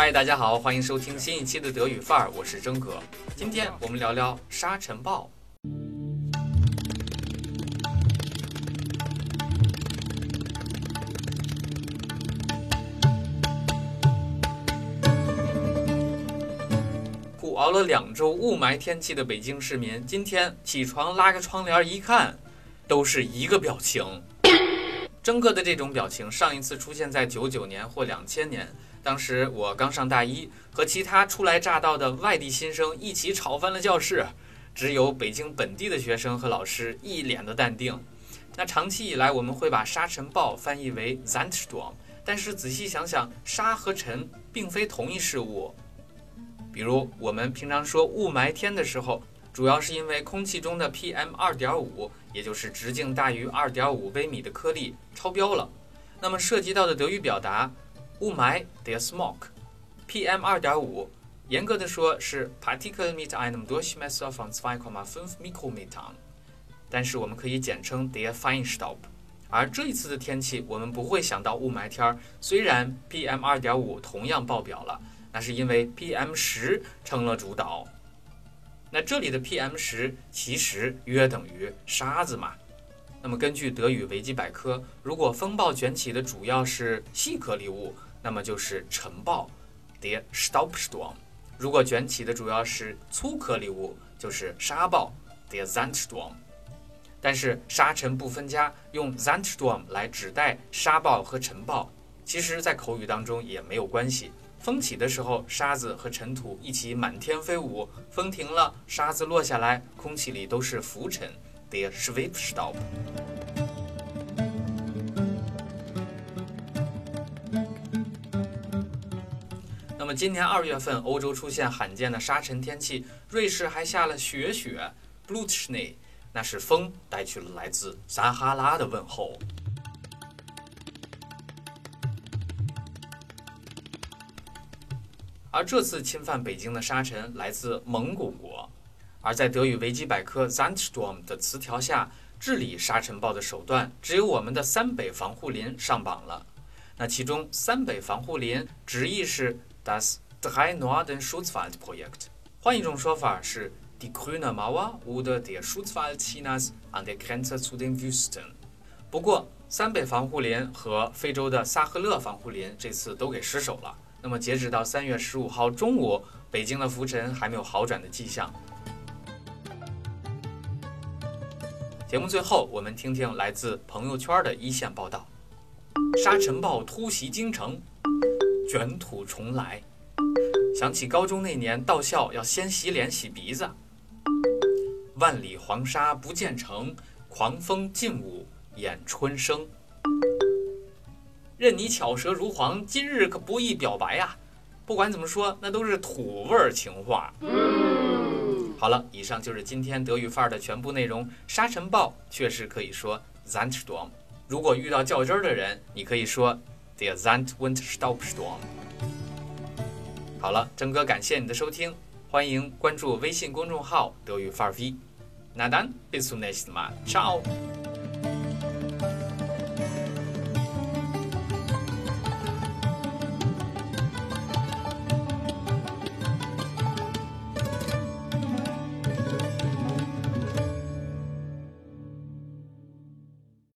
嗨，大家好，欢迎收听新一期的德语范儿，我是真哥。今天我们聊聊沙尘暴。苦熬了两周雾霾天气的北京市民，今天起床拉开窗帘一看，都是一个表情。真哥的这种表情，上一次出现在九九年或两千年，当时我刚上大一，和其他初来乍到的外地新生一起吵翻了教室，只有北京本地的学生和老师一脸的淡定。那长期以来，我们会把沙尘暴翻译为 Zandstorm，但是仔细想想，沙和尘并非同一事物。比如我们平常说雾霾天的时候，主要是因为空气中的 PM 二点五，也就是直径大于二点五微米的颗粒超标了。那么涉及到的德语表达，雾霾 the smog，PM 二点五，严格的说是 Partikel mit einem Durchmesser von 2,5 Mikrometern，但是我们可以简称 the Feinstaub。而这一次的天气，我们不会想到雾霾天儿，虽然 PM 二点五同样爆表了。那是因为 PM 十成了主导。那这里的 PM 十其实约等于沙子嘛。那么根据德语维基百科，如果风暴卷起的主要是细颗粒物，那么就是尘暴 （der Staubsturm）；如果卷起的主要是粗颗粒物，就是沙暴 （der Sandsturm）。但是沙尘不分家，用 Sandsturm 来指代沙暴和尘暴，其实在口语当中也没有关系。风起的时候，沙子和尘土一起满天飞舞；风停了，沙子落下来，空气里都是浮尘，der Schwebstaub。那么今年二月份，欧洲出现罕见的沙尘天气，瑞士还下了雪雪 （Blutschnee），那是风带去了来自撒哈拉的问候。而这次侵犯北京的沙尘来自蒙古国，而在德语维基百科 Zandstorm 的词条下，治理沙尘暴的手段只有我们的三北防护林上榜了。那其中三北防护林直译是 Das Drei Norden Schutzwaldprojekt，换一种说法是 Die Grüne Mauer oder der Schutzwald Chinas an der Grenze zu den Wüsten。不过，三北防护林和非洲的萨赫勒防护林这次都给失守了。那么，截止到三月十五号中午，北京的浮尘还没有好转的迹象。节目最后，我们听听来自朋友圈的一线报道：沙尘暴突袭京城，卷土重来。想起高中那年到校要先洗脸洗鼻子。万里黄沙不见城，狂风劲舞演春生。任你巧舌如簧，今日可不易表白呀！不管怎么说，那都是土味儿情话。好了，以上就是今天德语范儿的全部内容。沙尘暴确实可以说 Zandstorm。如果遇到较真儿的人，你可以说 Der Zandwindstaubsturm。好了，郑哥感谢你的收听，欢迎关注微信公众号德语范儿 V。那 dann bis zum nächsten Mal，ciao。